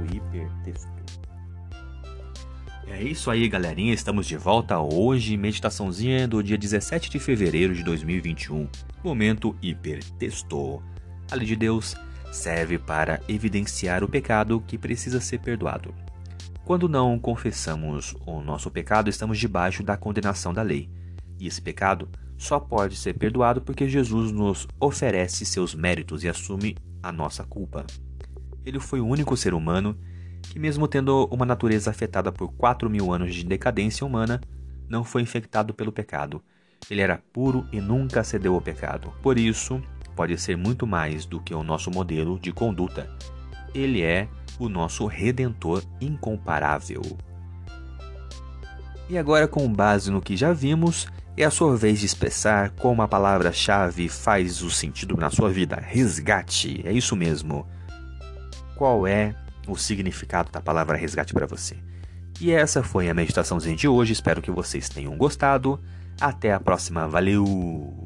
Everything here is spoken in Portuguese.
hipertexto. É isso aí, galerinha. Estamos de volta hoje. Meditaçãozinha do dia 17 de fevereiro de 2021. Momento hipertexto. A lei de Deus serve para evidenciar o pecado que precisa ser perdoado. Quando não confessamos o nosso pecado, estamos debaixo da condenação da lei. E esse pecado só pode ser perdoado porque Jesus nos oferece seus méritos e assume a nossa culpa. Ele foi o único ser humano que, mesmo tendo uma natureza afetada por 4 mil anos de decadência humana, não foi infectado pelo pecado. Ele era puro e nunca cedeu ao pecado. Por isso, pode ser muito mais do que o nosso modelo de conduta. Ele é o nosso redentor incomparável. E agora, com base no que já vimos, é a sua vez de expressar como a palavra-chave faz o sentido na sua vida. Resgate, é isso mesmo. Qual é o significado da palavra resgate para você? E essa foi a meditaçãozinha de hoje. Espero que vocês tenham gostado. Até a próxima. Valeu!